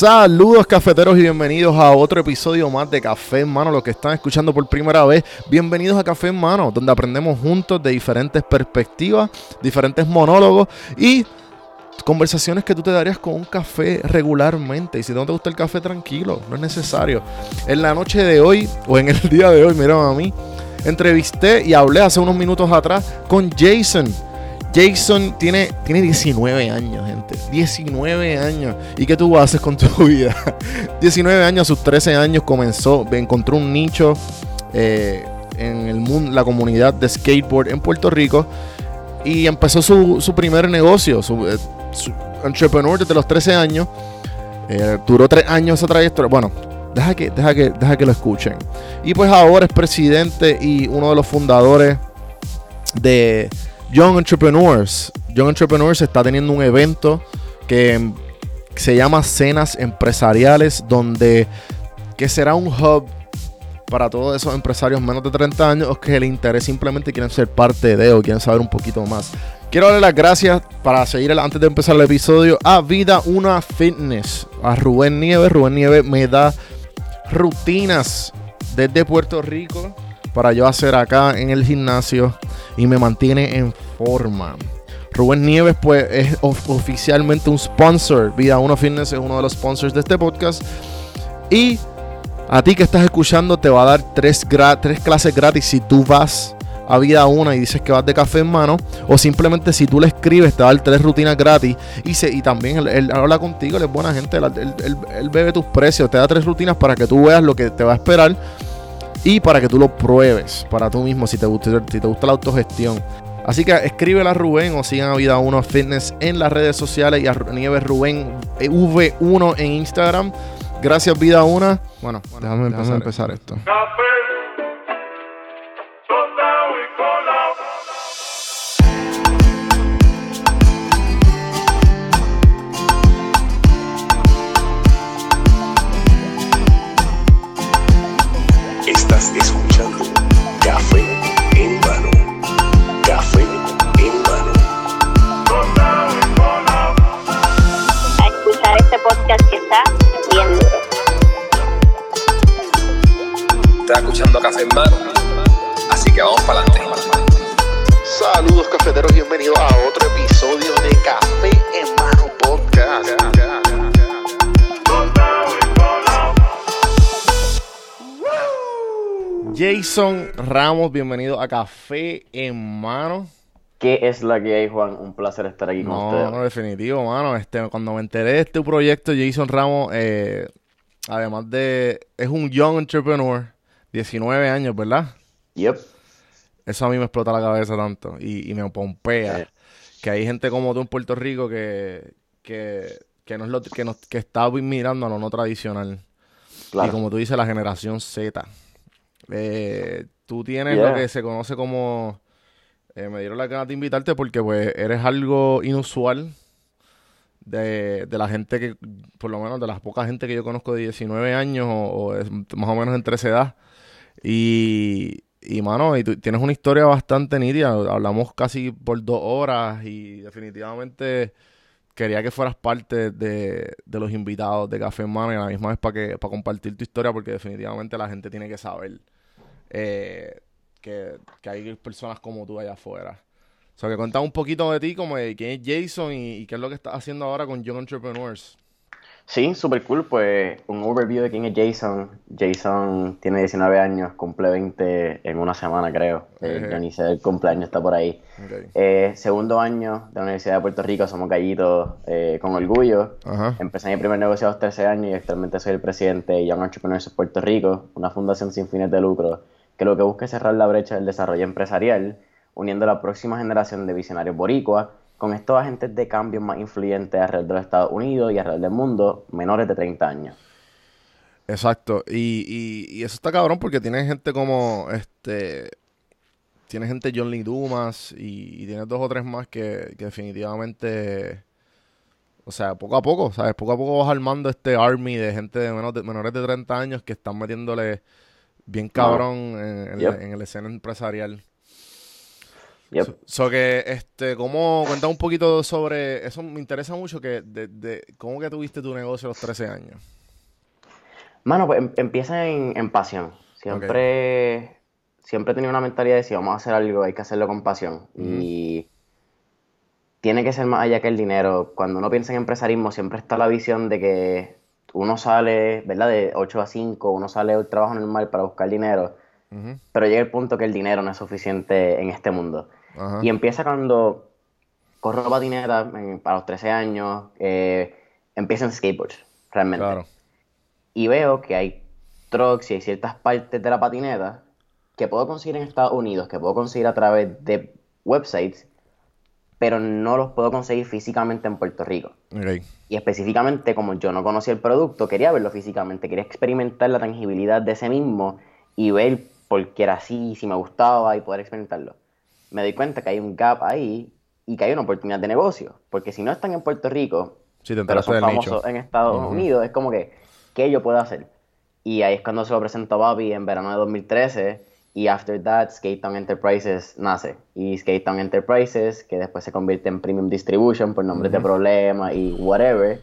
Saludos cafeteros y bienvenidos a otro episodio más de Café en Mano. Los que están escuchando por primera vez, bienvenidos a Café en Mano, donde aprendemos juntos de diferentes perspectivas, diferentes monólogos y conversaciones que tú te darías con un café regularmente. Y si no te gusta el café, tranquilo, no es necesario. En la noche de hoy, o en el día de hoy, miren a mí, entrevisté y hablé hace unos minutos atrás con Jason. Jason tiene, tiene 19 años, gente. 19 años. ¿Y qué tú haces con tu vida? 19 años, a sus 13 años comenzó, encontró un nicho eh, en el mundo, la comunidad de skateboard en Puerto Rico y empezó su, primer negocio, su, eh, entrepreneur desde los 13 años. Eh, duró 3 años esa trayectoria. Bueno, deja que, deja, que, deja que lo escuchen. Y pues ahora es presidente y uno de los fundadores de Young Entrepreneurs. Young Entrepreneurs está teniendo un evento que se llama Cenas Empresariales, donde que será un hub para todos esos empresarios menos de 30 años que el interés simplemente quieren ser parte de o quieren saber un poquito más. Quiero darle las gracias para seguir antes de empezar el episodio a Vida Una Fitness, a Rubén Nieves. Rubén Nieves me da rutinas desde Puerto Rico para yo hacer acá en el gimnasio y me mantiene en forma. Rubén Nieves, pues, es oficialmente un sponsor. Vida Uno Fitness es uno de los sponsors de este podcast. Y a ti que estás escuchando, te va a dar tres, tres clases gratis si tú vas a Vida Una y dices que vas de café en mano. O simplemente si tú le escribes, te va a dar tres rutinas gratis. Y, se, y también él, habla contigo, él es buena gente. Él, él, bebe tus precios, te da tres rutinas para que tú veas lo que te va a esperar y para que tú lo pruebes para tú mismo si te gusta, si te gusta la autogestión. Así que escríbele a Rubén o sigan a Vida 1 Fitness en las redes sociales y a Nieves Rubén eh, V1 en Instagram. Gracias, Vida 1. Bueno, déjame, empezar, empezar esto. Escuchando Café en Mano. Así que vamos para adelante. Saludos cafeteros, bienvenidos a otro episodio de Café en Mano Podcast. Jason Ramos, bienvenido a Café en Mano. ¿Qué es la que hay, Juan? Un placer estar aquí con ustedes. No, definitivo, mano. Este, cuando me enteré de este proyecto, Jason Ramos, eh, además de... Es un young entrepreneur 19 años, ¿verdad? Yep. Eso a mí me explota la cabeza tanto y, me pompea. Que hay gente como tú en Puerto Rico que, que, no es lo, que, nos, que está mirando a lo no tradicional. Y como tú dices, la generación Z. Eh, tú tienes lo que se conoce como... Eh, me dieron la gana de invitarte porque pues eres algo inusual de, de, la gente que, por lo menos de las pocas gente que yo conozco de 19 años o, más o menos entre esa edad, y, y mano, y tú tienes una historia bastante nítida. Hablamos casi por dos horas y definitivamente quería que fueras parte de, los invitados de Café Mano y a la misma vez para que para compartir tu historia porque definitivamente la gente tiene que saber eh, que, hay personas como tú allá afuera. O sea, que cuéntame un poquito de ti, como de quién es Jason y, y qué es lo que estás haciendo ahora con Young Entrepreneurs. Sí, súper cool. Pues un overview de quién es Jason. Jason tiene 19 años, cumple 20 en una semana, creo. Eh, ya ni sé el cumpleaños, está por ahí. Eh, segundo año de la Universidad de Puerto Rico, somos gallitos eh, con orgullo. Empecé mi primer negocio a los 13 años y actualmente soy el presidente de Young Entrepreneurs of Puerto Rico, una fundación sin fines de lucro que lo que busca es cerrar la brecha del desarrollo empresarial, uniendo a la próxima generación de visionarios boricuas con estos agentes de cambio más influyentes alrededor de los Estados Unidos y alrededor del mundo, menores de 30 años. Exacto, y, y, eso está cabrón porque tiene gente como, este, tiene gente John Lee Dumas y, tiene dos o tres más que, definitivamente, o sea, poco a poco, ¿sabes? Poco a poco vas armando este army de gente de menores de 30 años que están metiéndole bien cabrón en, en, la, escena empresarial. Yep. So, que, este, ¿cómo, cuenta un poquito sobre, eso me interesa mucho, que, de, de, ¿cómo que tuviste tu negocio a los 13 años? Mano, pues em- empieza en, en pasión. Siempre, siempre he tenido una mentalidad de si vamos a hacer algo, hay que hacerlo con pasión. Y tiene que ser más allá que el dinero. Cuando uno piensa en empresarismo, siempre está la visión de que uno sale, ¿verdad? De 8 a 5, uno sale del trabajo normal para buscar dinero, pero llega el punto que el dinero no es suficiente en este mundo. Y empieza cuando corro patineta para los 13 años, eh, empiezo en skateboard, realmente. Claro. Y veo que hay trucks y hay ciertas partes de la patineta que puedo conseguir en Estados Unidos, que puedo conseguir a través de websites, pero no los puedo conseguir físicamente en Puerto Rico. Y específicamente, como yo no conocía el producto, quería verlo físicamente, quería experimentar la tangibilidad de ese mismo y ver por qué era así, si me gustaba y poder experimentarlo. Me doy cuenta que hay un gap ahí y que hay una oportunidad de negocio, porque si no están en Puerto Rico, Sí, te pero son famosos nicho. en Estados. Unidos, es como que, ¿qué yo puedo hacer? Y ahí es cuando se lo presento a Bobby en verano de 2013 y after that Skate Town Enterprises nace. Y Skate Town Enterprises, que después se convierte en Premium Distribution por nombres de problemas y whatever,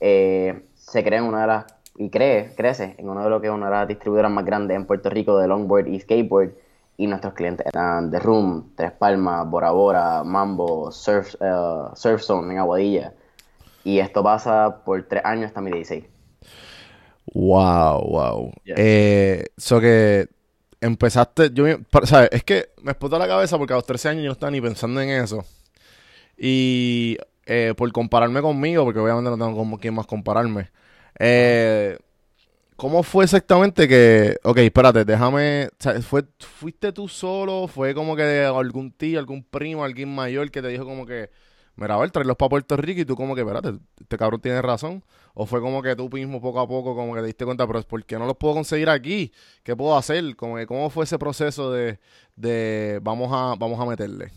eh, se crea en una de las, y cree, crece en uno de lo que es una de las distribuidoras más grandes en Puerto Rico de longboard y skateboard. Y nuestros clientes eran The Room, Tres Palmas, Bora Bora, Mambo, Surf, eh, Surf Zone en Aguadilla. Y esto pasa por tres años hasta mi 16. Wow, wow. Yeah. Eh, so que empezaste, yo, ¿sabes? Es que me explotó la cabeza porque a los 13 años yo no estaba ni pensando en eso. Y eh, por compararme conmigo, porque obviamente no tengo como quién más compararme. Eh, ¿Cómo fue exactamente que, ok, espérate, déjame, fue, fuiste tú solo, fue como que algún tío, algún primo, alguien mayor que te dijo como que, mira, a ver, tráelos para Puerto Rico y tú como que, espérate, este cabrón tiene razón. O fue como que tú mismo poco a poco como que te diste cuenta, pero ¿por qué no los puedo conseguir aquí? ¿Qué puedo hacer? Como que, ¿Cómo fue ese proceso de, de vamos a, vamos a meterle?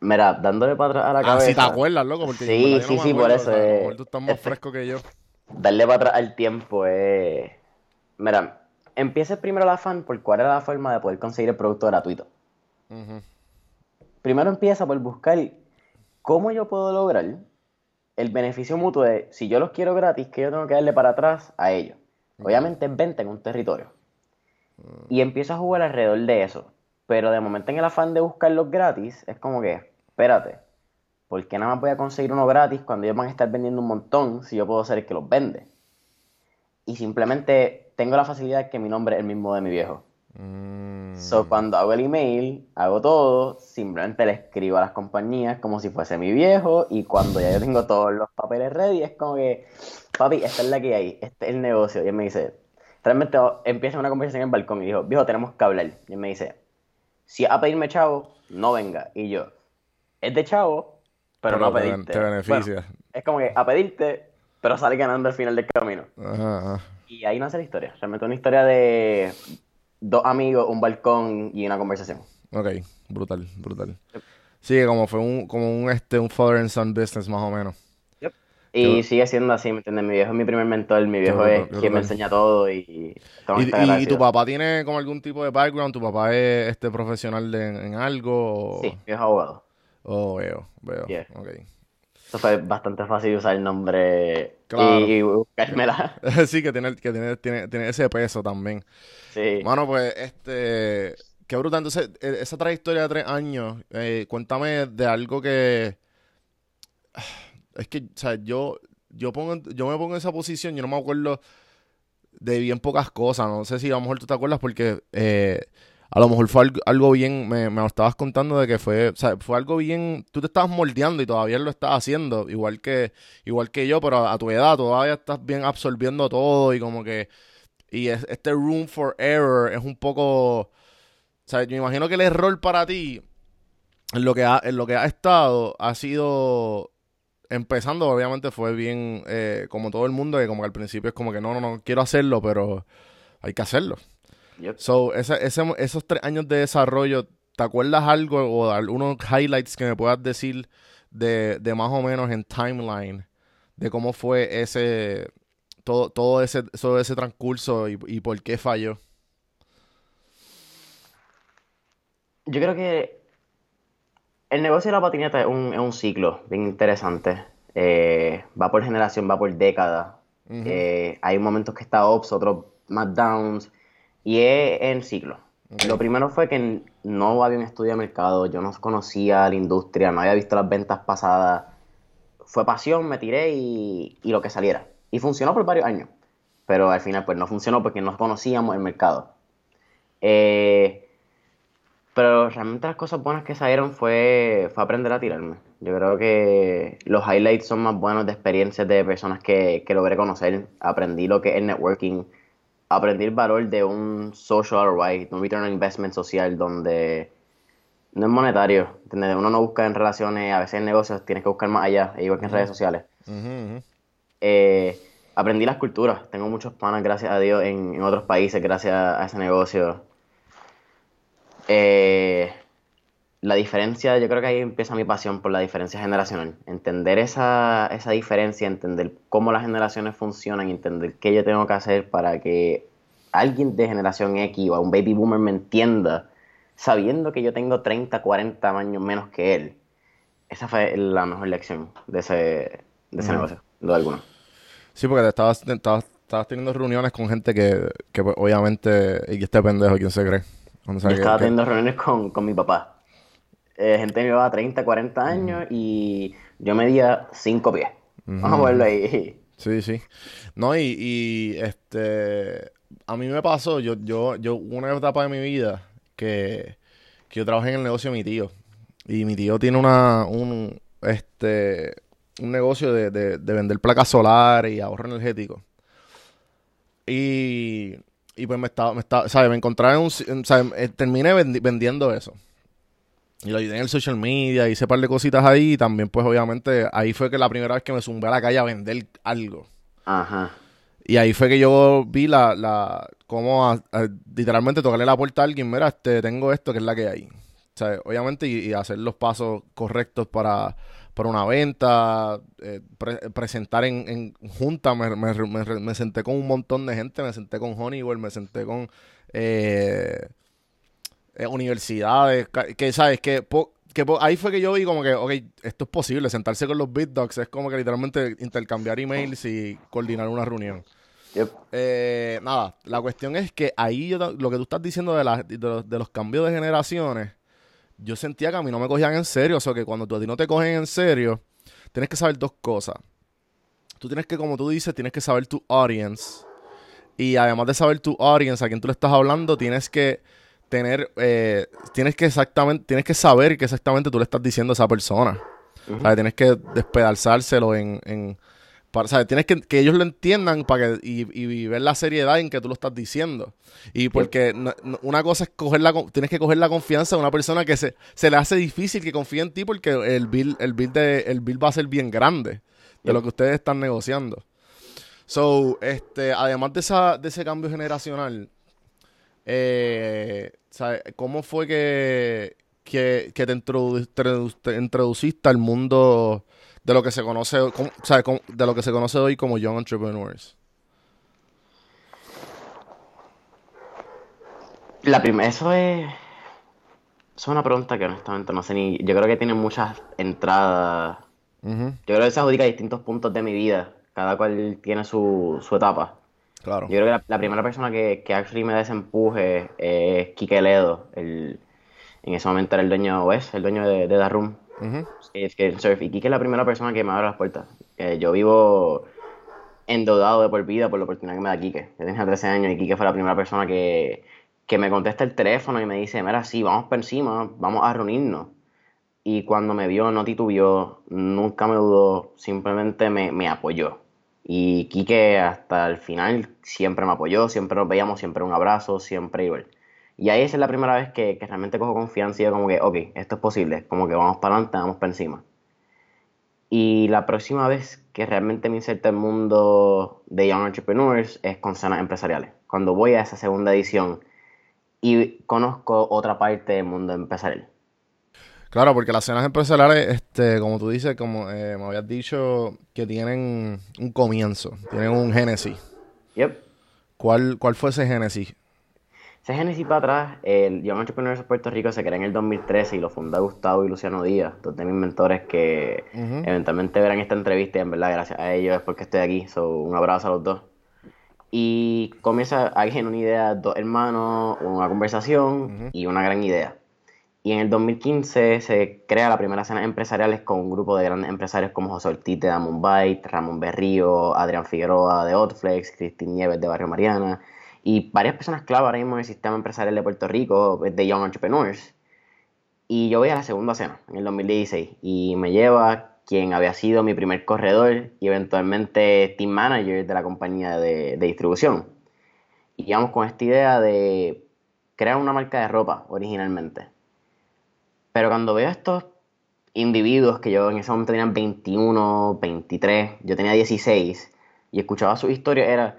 Mira, dándole para atrás a la Ah, cabeza. si te acuerdas, loco, porque Sí, sí, no sí, por eso, o sea, eh, tú estás más este- fresco que yo. Darle para atrás al tiempo es. Mira, empieza primero el afán por cuál era la forma de poder conseguir el producto gratuito. Ujú. Primero empieza por buscar cómo yo puedo lograr el beneficio mutuo de si yo los quiero gratis, que yo tengo que darle para atrás a ellos. Obviamente es venta en un territorio. Y empiezo a jugar alrededor de eso. Pero de momento en el afán de buscarlos gratis, es como que, espérate, ¿por qué nada más voy a conseguir uno gratis cuando ellos van a estar vendiendo un montón si yo puedo ser el que los vende? Y simplemente tengo la facilidad que mi nombre es el mismo de mi viejo. Mm. So, cuando hago el email, hago todo, simplemente le escribo a las compañías como si fuese mi viejo y cuando ya yo tengo todos los papeles ready, es como que, papi, esta es la que hay, este es el negocio. Y él me dice, realmente empieza una conversación en el balcón y dijo, viejo, tenemos que hablar. Y él me dice, si a pedirme chavo, no venga. Y yo, es de chavo, pero, no a te, pedirte. te beneficia. Bueno, es como que a pedirte, pero sale ganando al final del camino. Ajá, ajá. Y ahí nace la historia. Realmente una historia de dos amigos, un balcón y una conversación. Ok, brutal, brutal. Sí, como fue un, como un, este, un father and son business más o menos. Y Qué- sigue siendo así, ¿me entiendes? Mi viejo es mi primer mentor, mi viejo es quien me enseña todo y ¿Y, y- y tu papá tiene como algún tipo de background? ¿Tu papá es este profesional de- en, algo? O, Sí, mi viejo es abogado. Oh, veo, veo. Yeah. Ok. Eso fue bastante fácil usar el nombre Claro. y, buscármela. sí, que tiene, que tiene, tiene, tiene ese peso también. Sí. Mano, pues, este, qué brutal. Entonces, eh, esa trayectoria de tres años, eh, cuéntame de algo que, es que, o sea, yo, yo pongo, yo me pongo en esa posición, yo no me acuerdo de bien pocas cosas. No sé si a lo mejor tú te acuerdas porque eh, a lo mejor fue algo, bien, me, me lo estabas contando de que fue, o sea, fue algo bien, tú te estabas moldeando y todavía lo estás haciendo, igual que, igual que yo, pero a tu edad todavía estás bien absorbiendo todo y como que, y es- este room for error es un poco, o sea, yo me imagino que el error para ti, en lo que ha, en lo que ha estado, ha sido empezando, obviamente fue bien, eh, como todo el mundo, que como que al principio es como que no, no, no, quiero hacerlo, pero hay que hacerlo. Yup. So, ese, ese- esos tres años de desarrollo, ¿te acuerdas algo o algunos highlights que me puedas decir de, de más o menos en timeline de cómo fue ese, todo, todo ese, todo ese transcurso y, y por qué falló? Yo creo que el negocio de la patineta es un, es un ciclo bien interesante. Eh, va por generación, va por década. Eh, hay momentos que está ups, otros más downs. Y es en ciclo. Lo primero fue que no había un estudio de mercado, yo no conocía la industria, no había visto las ventas pasadas. Fue pasión, me tiré y, y lo que saliera. Y funcionó por varios años. Pero al final pues no funcionó porque no conocíamos el mercado. Eh, pero realmente las cosas buenas que salieron fue, fue aprender a tirarme. Yo creo que los highlights son más buenos de experiencias de personas que, que logré conocer. Aprendí lo que es networking. Aprendí el valor de un social ROI, un return on investment social, donde no es monetario. Uno no busca en relaciones, a veces en negocios tienes que buscar más allá, igual que en redes sociales. Eh, aprendí las culturas. Tengo muchos panas, gracias a Dios, en, en otros países, gracias a ese negocio. Eh, la diferencia, yo creo que ahí empieza mi pasión por la diferencia generacional. Entender esa, esa diferencia, entender cómo las generaciones funcionan, entender qué yo tengo que hacer para que alguien de generación X o un baby boomer me entienda, sabiendo que yo tengo 30, 40 años menos que él. Esa fue la mejor lección de ese, de ese negocio, de alguna. Sí, porque te estabas, estabas, teniendo reuniones con gente que, que pues, obviamente, y este pendejo, ¿quién se cree? yo estaba teniendo reuniones con, mi papá. Eh, gente me llevaba 30, 40 años y yo medía 5 pies. Vamos a verlo ahí. Sí, sí. No, y, este a mí me pasó, yo, yo, yo, una etapa de mi vida que, que yo trabajé en el negocio de mi tío. Y mi tío tiene una, un, este, un negocio de, de, de vender placas solares y ahorro energético. Y y pues me estaba, me estaba, ¿sabes? Me encontraba en un, ¿sabes? Eh, terminé vendiendo eso. Y lo ayudé en el social media, hice un par de cositas ahí y también pues obviamente ahí fue que la primera vez que me zumbé a la calle a vender algo. Ajá. Y ahí fue que yo vi la, la, cómo literalmente tocarle la puerta a alguien, mira, este, tengo esto que es la que hay. O sea, obviamente y hacer los pasos correctos para, para una venta, eh, presentar en, en junta, me, me, senté con un montón de gente, me senté con Honeywell, me senté con eh, eh, universidades, que sabes, que, que ahí fue que yo vi como que, ok, esto es posible, sentarse con los BitDocs es como que literalmente intercambiar emails y coordinar una reunión. nada, la cuestión es que ahí lo que tú estás diciendo de, de los cambios de generaciones, yo sentía que a mí no me cogían en serio. O sea, que cuando tú a ti no te cogen en serio, tienes que saber dos cosas. Tú tienes que, como tú dices, tienes que saber tu audience. Y además de saber tu audience, a quien tú le estás hablando, tienes que tener, eh, tienes que exactamente, tienes que saber que exactamente tú le estás diciendo a esa persona. o sea, tienes que despedazárselo en, en Tienes que, que ellos lo entiendan para que, y, ver la seriedad en que tú lo estás diciendo. Y porque una cosa es coger la, tienes que coger la confianza de una persona que se, se le hace difícil que confíe en ti porque el bill, el bill, de, el bill va a ser bien grande de lo que ustedes están negociando. So, este, además de, esa, de ese cambio generacional, eh, ¿cómo fue que, que, te, te introduciste al mundo de lo que se conoce, de lo que se conoce hoy como young entrepreneurs? La primera, eso es, es una pregunta que honestamente no sé ni, yo creo que tiene muchas entradas. Yo creo que se adjudica a distintos puntos de mi vida, cada cual tiene su, su etapa. Claro. Yo creo que la, primera persona que, que actually me da ese empuje es Kike Ledo, el, en ese momento era el dueño, o es el dueño de, de The Room. Es que surf. Y Kike es la primera persona que me abre las puertas. yo vivo endeudado de por vida por la oportunidad que me da Kike. Yo tenía 13 años y Kike fue la primera persona que, que me contesta el teléfono y me dice, mira, sí, vamos por encima, vamos a reunirnos. Y cuando me vio, no titubió, nunca me dudó, simplemente me, me apoyó. Y Kike hasta el final siempre me apoyó, siempre nos veíamos, siempre un abrazo, siempre igual. Y ahí es la primera vez que, realmente cojo confianza y yo como que, ok, esto es posible, como que vamos para adelante, vamos para encima. Y la próxima vez que realmente me inserto el mundo de Young Entrepreneurs es con cenas empresariales. Cuando voy a esa segunda edición y conozco otra parte del mundo empresarial. Claro, porque las cenas empresariales, este, como tú dices, como eh, me habías dicho, que tienen un comienzo, tienen un génesis. Yep. ¿Cuál, cuál fue ese génesis? Ese Genesis para atrás, el Young Entrepreneurs de Puerto Rico se crea en el 2013 y lo funda Gustavo y Luciano Díaz, dos de mis mentores que eventualmente verán esta entrevista y en verdad gracias a ellos es porque estoy aquí. So, un abrazo a los dos. Y comienza alguien una idea, dos hermanos, una conversación y una gran idea. Y en el 2015 se crea la primera cena empresariales con un grupo de grandes empresarios como José Ortiz de Byte, Ramón Berrío, Adrián Figueroa de Otflex, Cristín Nieves de Barrio Mariana y varias personas clave ahora mismo en el sistema empresarial de Puerto Rico, de Young Entrepreneurs. Y yo voy a la segunda cena en el 2016 y me lleva quien había sido mi primer corredor y eventualmente team manager de la compañía de, de distribución. Y vamos con esta idea de crear una marca de ropa originalmente pero cuando veo a estos individuos que yo en ese momento tenían 21, 23, yo tenía 16, y escuchaba su historia, era,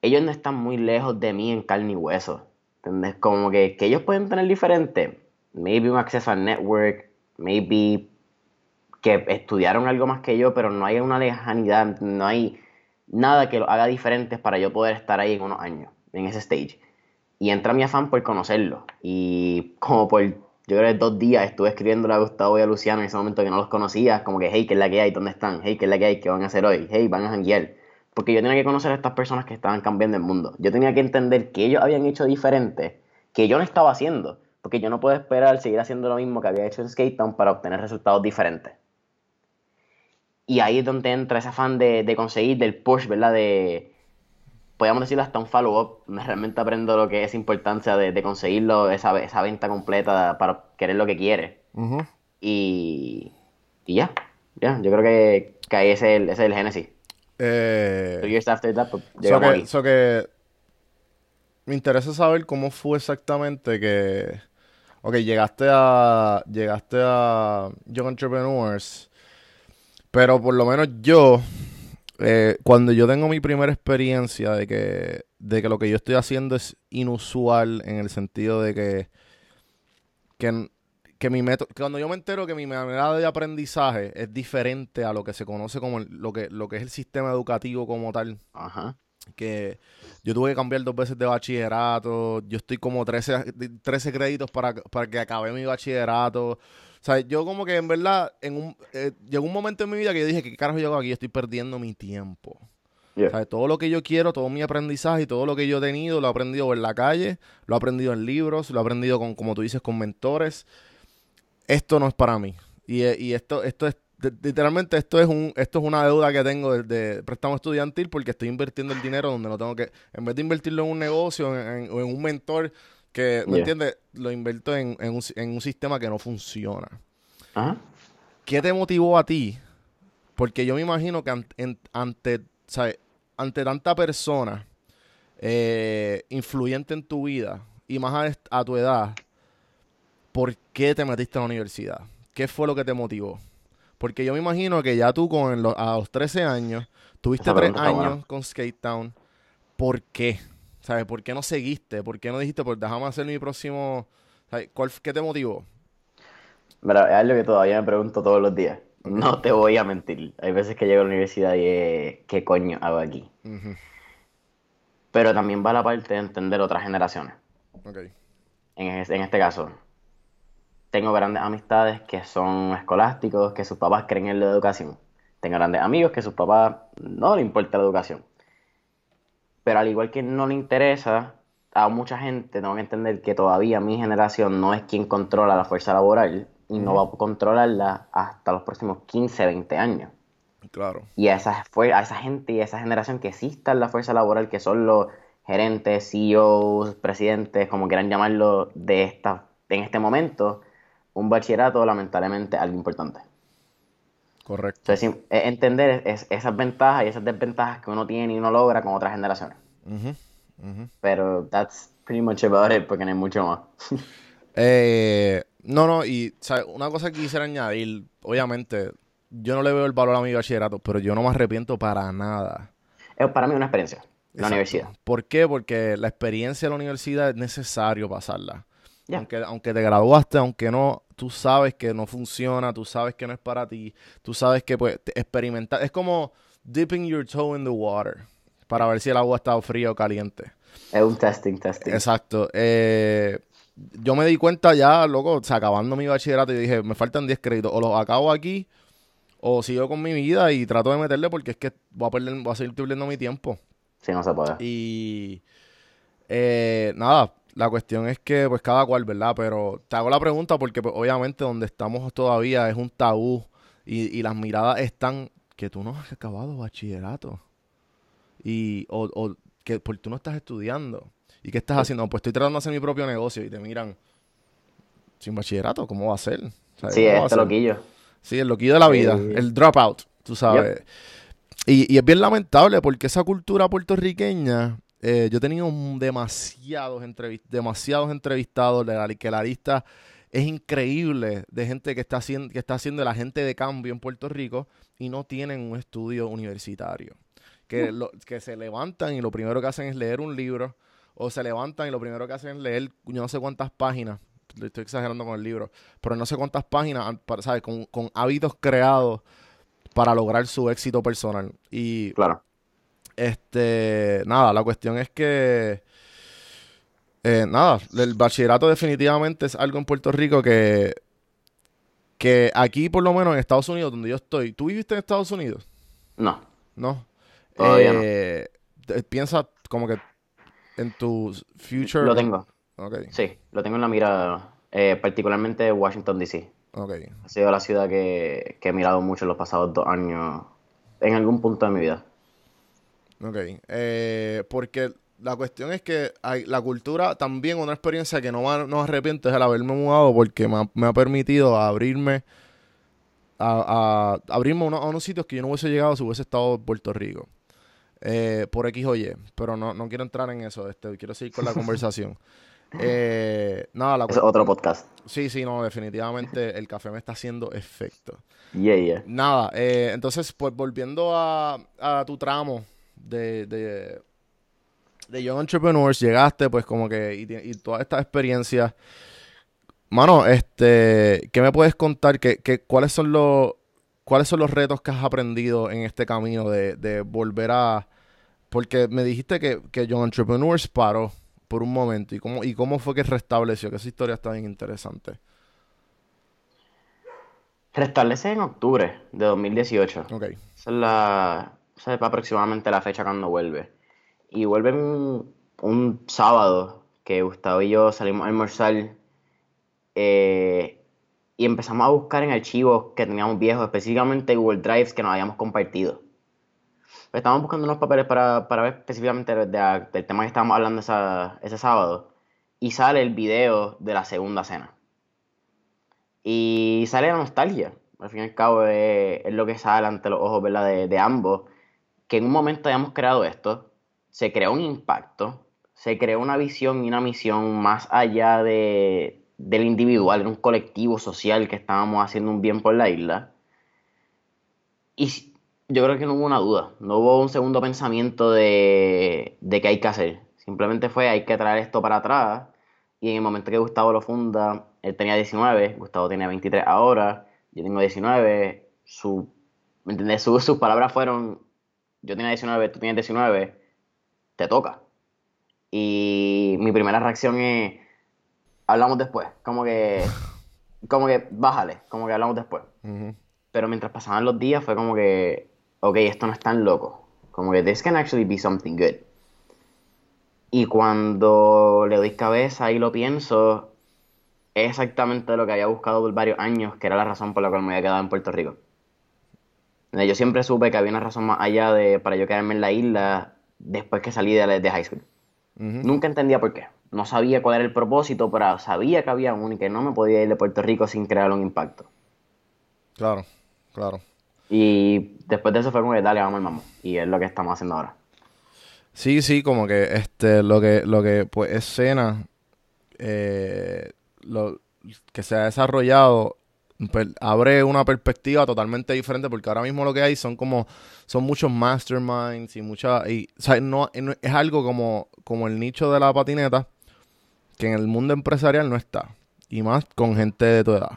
ellos no están muy lejos de mí en carne y hueso. ¿Entendés? Como que, que ellos pueden tener diferente. Maybe un acceso al network, maybe que estudiaron algo más que yo, pero no hay una lejanidad, no hay nada que lo haga diferente para yo poder estar ahí en unos años, en ese stage. Y entra mi afán por conocerlo. Y como por yo creo que dos días estuve escribiéndole a Gustavo y a Luciano en ese momento que no los conocía, como que, hey, ¿qué es la que hay? ¿Dónde están? Hey, ¿qué es la que hay? ¿Qué van a hacer hoy? Hey, van a janguear. Porque yo tenía que conocer a estas personas que estaban cambiando el mundo. Yo tenía que entender que ellos habían hecho diferente, que yo no estaba haciendo. Porque yo no puedo esperar seguir haciendo lo mismo que había hecho en Skate Town para obtener resultados diferentes. Y ahí es donde entra ese afán de, de conseguir, del push, ¿verdad? De, podríamos decirlo hasta un follow-up. Realmente aprendo lo que es importancia de, conseguirlo, esa, esa, venta completa para querer lo que quiere. y, y ya, ya, yo creo que, que ahí es el, ese es el génesis. Eh, years after that, pues, que, que me interesa saber cómo fue exactamente que... Ok, llegaste a... Llegaste a Young Entrepreneurs. Pero por lo menos yo eh, cuando yo tengo mi primera experiencia de que, de que lo que yo estoy haciendo es inusual en el sentido de que, que, mi método, cuando yo me entero que mi manera de aprendizaje es diferente a lo que se conoce como lo, que, lo que es el sistema educativo como tal. Ajá. Que yo tuve que cambiar dos veces de bachillerato, yo estoy como 13, 13 créditos para, para que acabe mi bachillerato. O sea, yo como que en verdad, en un, eh, llegó un momento en mi vida que yo dije, ¿qué carajo yo hago aquí? Estoy perdiendo mi tiempo. O sea, todo lo que yo quiero, todo mi aprendizaje y todo lo que yo he tenido, lo he aprendido en la calle, lo he aprendido en libros, lo he aprendido con, como tú dices, con mentores. Esto no es para mí. Y, eh, y esto, esto es, literalmente, esto es un, esto es una deuda que tengo de, préstamo estudiantil porque estoy invirtiendo el dinero donde no tengo que, en vez de invertirlo en un negocio o en un mentor, que, ¿me entiendes? Lo invierto en, un, en, un, sistema que no funciona. ¿Qué te motivó a ti? Porque yo me imagino que ante, ante tanta persona eh, influyente en tu vida y más a, tu edad, ¿por qué te metiste a la universidad? ¿Qué fue lo que te motivó? Porque yo me imagino que ya tú con a los 13 años, tuviste tres años con Skate Town. ¿Por qué? ¿Sabes? ¿Por qué no seguiste? ¿Por qué no dijiste, pues déjame hacer mi próximo... ¿Cuál, ¿Qué te motivó? Mira, es algo que todavía me pregunto todos los días. No te voy a mentir. Hay veces que llego a la universidad y es, ¿qué coño hago aquí? Pero también va la parte de entender otras generaciones. Okay. En, en este caso, tengo grandes amistades que son escolásticos, que sus papás creen en la educación. Tengo grandes amigos que sus papás no le importa la educación. Pero al igual que no le interesa a mucha gente, tengo que entender que todavía mi generación no es quien controla la fuerza laboral y no va a controlarla hasta los próximos 15, 20 años. Claro. Y a esa, a esa gente y a esa generación que exista en la fuerza laboral, que son los gerentes, CEOs, presidentes, como quieran llamarlo, de esta, en este momento, un bachillerato lamentablemente es algo importante. Correcto. Entonces, entender esas ventajas y esas desventajas que uno tiene y uno logra con otras generaciones. Pero that's pretty much about it, porque no hay mucho más. eh, no, no, y una cosa que quisiera añadir, obviamente, yo no le veo el valor a mi bachillerato, pero yo no me arrepiento para nada. Es para mí una experiencia, la universidad. ¿Por qué? Porque la experiencia de la universidad es necesario pasarla. Aunque, aunque te graduaste, aunque no, tú sabes que no funciona, tú sabes que no es para ti, tú sabes que pues experimentar, es como dipping your toe in the water. para ver si el agua está fría o caliente. Es un testing, testing. Exacto. Eh, yo me di cuenta ya, loco, o sea, acabando mi bachillerato y dije, me faltan 10 créditos, o los acabo aquí, o sigo con mi vida y trato de meterle porque es que voy a, perder, voy a seguir perdiendo mi tiempo. Sí, no se puede. Y eh, nada, la cuestión es que pues cada cual, ¿verdad? Pero te hago la pregunta porque pues, obviamente donde estamos todavía es un tabú y, y las miradas están que tú no has acabado bachillerato. Y, o, o que porque tú no estás estudiando. ¿Y qué estás haciendo? Pues estoy tratando de hacer mi propio negocio y te miran sin bachillerato, ¿cómo va a ser? sí, este loquillo. Sí, el loquillo de la vida, el dropout, tú sabes. Y, y, es bien lamentable porque esa cultura puertorriqueña, eh, yo he tenido demasiados, demasiados entrevistados, de que la lista es increíble de gente que está, haciendo, que está haciendo la gente de cambio en Puerto Rico y no tienen un estudio universitario. Que, lo, que se levantan y lo primero que hacen es leer un libro o se levantan y lo primero que hacen es leer yo no sé cuántas páginas, estoy exagerando con el libro, pero no sé cuántas páginas, ¿sabes? Con, con hábitos creados para lograr su éxito personal. Y claro. Este, nada, la cuestión es que eh, nada, el bachillerato definitivamente es algo en Puerto Rico que que aquí por lo menos en Estados Unidos donde yo estoy, ¿tú viviste en Estados Unidos? No. No. Todavía eh, Piensa como que en tu future. Lo tengo. Okay. Sí, lo tengo en la mira, eh, particularmente Washington, D.C. Okay. Ha sido la ciudad que, que, he mirado mucho en los pasados dos años, en algún punto de mi vida. Ok, eh, porque la cuestión es que hay, la cultura también, una experiencia que no, no arrepiento es el haberme mudado porque me ha, me ha permitido abrirme a, a abrirme a unos sitios que yo no hubiese llegado si hubiese estado en Puerto Rico. Eh, por X o Y, pero no, no quiero entrar en eso, este, quiero seguir con la conversación. Eh, nada, la es otro podcast. Sí, sí, no, definitivamente el café me está haciendo efecto. Yeah, yeah. Nada, eh, entonces, pues volviendo a, a tu tramo de, de, de, Young Entrepreneurs, llegaste, pues como que, y, y todas estas experiencias. Mano, este, ¿qué me puedes contar? ¿Qué, qué, cuáles son los ¿cuáles son los retos que has aprendido en este camino de, de volver a... Porque me dijiste que, que Young Entrepreneurs paró por un momento. ¿Y cómo, ¿Y cómo fue que restableció? Que esa historia está bien interesante. Restablece en octubre de 2018. Ok. Esa es la... Es aproximadamente la fecha cuando vuelve. Y vuelve un, un sábado que Gustavo y yo salimos a almorzar. Eh, y empezamos a buscar en archivos que teníamos viejos, específicamente Google Drives que nos habíamos compartido. Estábamos buscando unos papeles para, para ver específicamente del tema que estábamos hablando esa, ese sábado y sale el video de la segunda cena. Y sale la nostalgia. Al fin y al cabo es, es lo que sale ante los ojos ¿verdad? De, de ambos. Que en un momento hayamos creado esto, se creó un impacto, se creó una visión y una misión más allá de, del individual, era un colectivo social que estábamos haciendo un bien por la isla. Y yo creo que no hubo una duda, no hubo un segundo pensamiento de, de qué hay que hacer. Simplemente fue hay que traer esto para atrás. Y en el momento que Gustavo lo funda, él tenía 19, Gustavo tiene 23 ahora, yo tengo 19. Su, ¿Me sus palabras fueron, yo tenía 19, tú tienes 19, te toca. Y mi primera reacción es, hablamos después. Como que, como que, bájale, como que hablamos después. Pero mientras pasaban los días fue como que, ok, esto no es tan loco. Como que this can actually be something good. Y cuando le doy cabeza y lo pienso, es exactamente lo que había buscado por varios años, que era la razón por la cual me había quedado en Puerto Rico. Yo siempre supe que había una razón más allá de para yo quedarme en la isla después que salí de, de high school. Nunca entendía por qué no sabía cuál era el propósito, pero sabía que había uno y que no me podía ir de Puerto Rico sin crear un impacto. Claro, claro. Y después de eso fue como que dale, vamos, vamos. Y es lo que estamos haciendo ahora. Sí, sí, como que este, lo que, lo que pues escena eh, lo que se ha desarrollado abre una perspectiva totalmente diferente porque ahora mismo lo que hay son como son muchos masterminds y mucha y o sea, no, es algo como como el nicho de la patineta que en el mundo empresarial no está. Y más con gente de tu edad.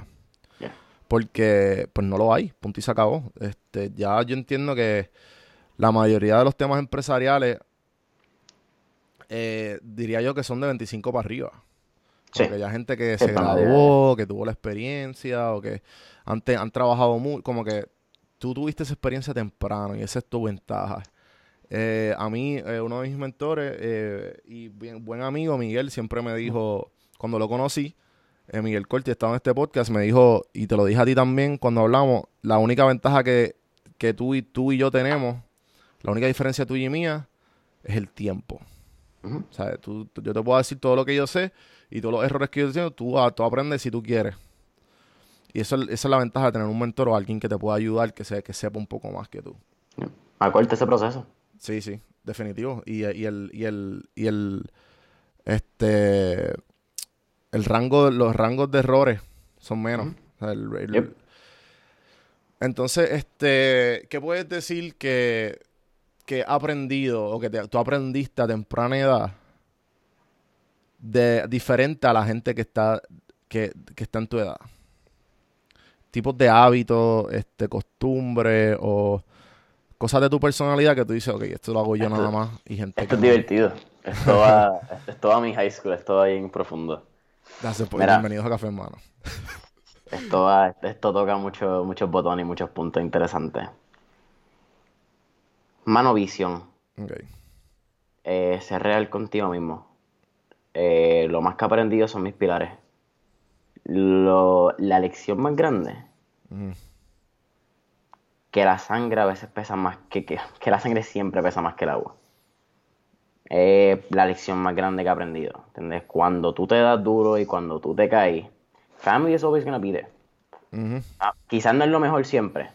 Porque pues no lo hay, punto y se acabó. Este, ya yo entiendo que la mayoría de los temas empresariales, eh, diría yo que son de 25 para arriba. Porque hay gente que se graduó, que tuvo la experiencia o que antes han trabajado mucho, como que tú tuviste esa experiencia temprano y esa es tu ventaja. Eh, a mí, eh, uno de mis mentores eh, y bien, buen amigo, Miguel, siempre me dijo, cuando lo conocí, Miguel Corti estaba en este podcast, me dijo, y te lo dije a ti también cuando hablamos, la única ventaja que, tú, y, tú y yo tenemos, la única diferencia tuya y mía, es el tiempo. o sea, tú, yo te puedo decir todo lo que yo sé y todos los errores que yo tengo, tú, tú aprendes si tú quieres. Y eso, esa es la ventaja de tener un mentor o alguien que te pueda ayudar, que, se, que sepa un poco más que tú. Acorte ese proceso. Sí, sí, definitivo. Y, y, el, y el, y el, este, el rango, los rangos de errores son menos. Entonces, este, ¿qué puedes decir que, que aprendido o que tú aprendiste a temprana edad de diferente a la gente que está, que, que está en tu edad? tipos de hábitos, este, costumbres o cosas de tu personalidad que tú dices, ok, esto lo hago yo nada más. Y gente esto es divertido. Esto va, esto a mi high school, esto va bien profundo. Gracias por bienvenidos a Café Hermano. Esto va, esto toca mucho, muchos botones y muchos puntos interesantes. Mano visión. Okay. Eh, ser real contigo mismo. Eh, lo más que he aprendido son mis pilares lo, la lección más grande, que la sangre a veces pesa más que, que, la sangre siempre pesa más que el agua. Es la lección más grande que he aprendido. ¿Entendés? Cuando tú te das duro y cuando tú te caes, family is always gonna be there. Ah, quizás no es lo mejor siempre.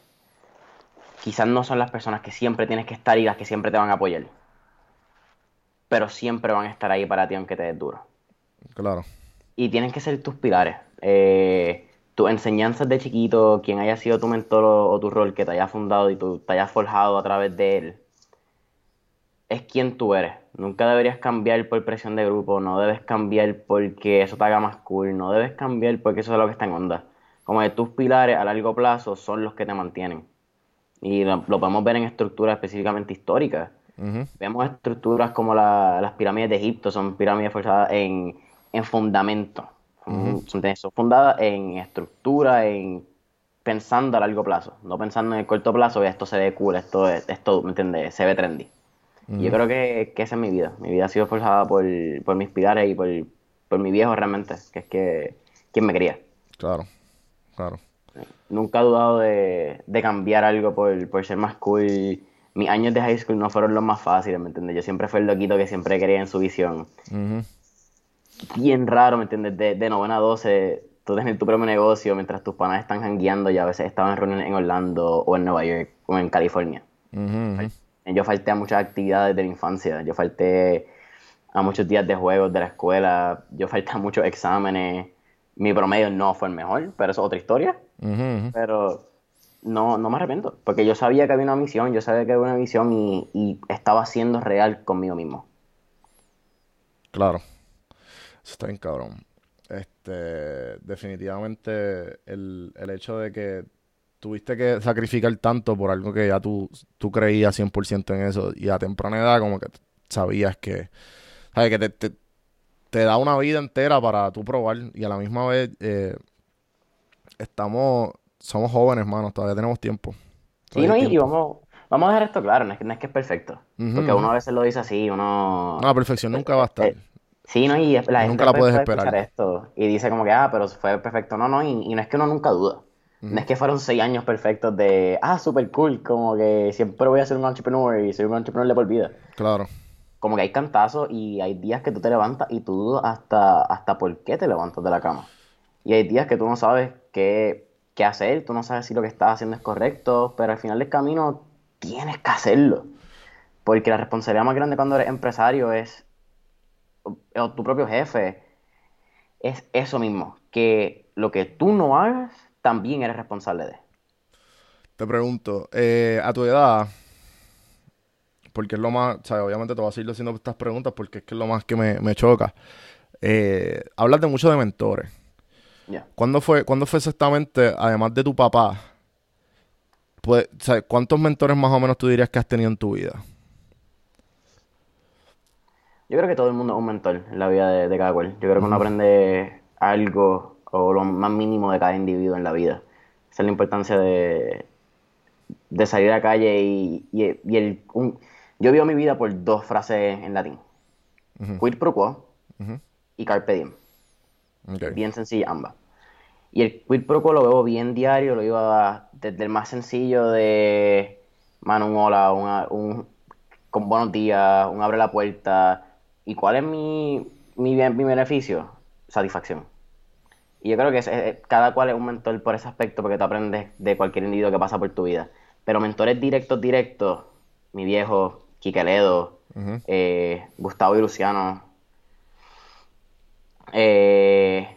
Quizás no son las personas que siempre tienes que estar y las que siempre te van a apoyar. Pero siempre van a estar ahí para ti aunque te des duro. Claro. Y tienen que ser tus pilares eh, tus enseñanzas de chiquito, quien haya sido tu mentor o, tu rol que te haya fundado y tú, te haya forjado a través de él, es quien tú eres. Nunca deberías cambiar por presión de grupo, no debes cambiar porque eso te haga más cool, no debes cambiar porque eso es lo que está en onda. Como de tus pilares a largo plazo son los que te mantienen. Y lo, podemos ver en estructuras específicamente históricas. Vemos estructuras como las pirámides de Egipto, son pirámides forzadas en, en fundamento. Son fundadas en estructura, en pensando a largo plazo, no pensando en el corto plazo, esto se ve cool, esto, esto ¿me entiendes? Se ve trendy. Y yo creo que, que, esa es mi vida. Mi vida ha sido forzada por, por mis pilares y por, por mi viejo realmente, que es que quien me quería. Claro, claro. Nunca he dudado de, de cambiar algo por, por, ser más cool. Mis años de high school no fueron los más fáciles, ¿me entiendes? Yo siempre fui el loquito que siempre quería en su visión bien raro, ¿me entiendes? De, de novena a 12, tú tienes tu propio negocio mientras tus panas están jangueando y a veces estaban en reuniones en Orlando o en Nueva York o en California. Yo falté a muchas actividades de mi infancia, yo falté a muchos días de juegos de la escuela, yo falté a muchos exámenes. Mi promedio no fue el mejor, pero eso es otra historia. Pero no, no me arrepiento, porque yo sabía que había una misión, yo sabía que había una misión y, y estaba siendo real conmigo mismo. Claro. Está bien cabrón. Este, definitivamente el, el hecho de que tuviste que sacrificar tanto por algo que ya tú, tú creías 100% en eso y a temprana edad como que sabías que, ¿sabes? que te, te, da una vida entera para tú probar y a la misma vez eh, estamos, somos jóvenes, hermano, todavía tenemos tiempo. sí, no, y vamos, vamos a dejar esto claro, no es que, no es, que es perfecto, porque uno a veces lo dice así, uno... No, la perfección nunca va a estar. Eh, Sí, ¿no? Y la gente nunca la puedes esperar. esto y dice como que, ah, pero fue perfecto. No, no, y, no es que uno nunca duda. No es que fueron seis años perfectos de, ah, super cool, como que siempre voy a ser un entrepreneur y soy un entrepreneur de por vida. Claro. Como que hay cantazos y hay días que tú te levantas y tú dudas hasta, hasta por qué te levantas de la cama. Y hay días que tú no sabes qué, qué hacer, tú no sabes si lo que estás haciendo es correcto, pero al final del camino tienes que hacerlo. Porque la responsabilidad más grande cuando eres empresario es tu propio jefe, es eso mismo, que lo que tú no hagas, también eres responsable de. Te pregunto, eh, a tu edad, porque es lo más, o obviamente te voy a seguir haciendo estas preguntas porque es que es lo más que me, choca. Eh, hablas de mucho de mentores. ¿Cuándo, fue, ¿Cuándo fue exactamente, además de tu papá, pues, ¿cuántos mentores más o menos tú dirías que has tenido en tu vida? Yo creo que todo el mundo es un mentor en la vida de, cada cual. Yo creo que uno aprende algo o lo más mínimo de cada individuo en la vida. Esa es la importancia de, de salir a la calle y, el... yo vivo mi vida por dos frases en latín. Quid pro quo y carpe diem. Bien sencilla ambas. Y el quid pro quo lo veo bien diario, lo iba desde el más sencillo de, mano, un hola, un, con buenos días, un abre la puerta. ¿Y cuál es mi, mi, mi beneficio? Satisfacción. Y yo creo que cada cual es un mentor por ese aspecto porque tú aprendes de cualquier individuo que pasa por tu vida. Pero mentores directos, directos, mi viejo, Quiqueledo, eh, Gustavo y Luciano, eh,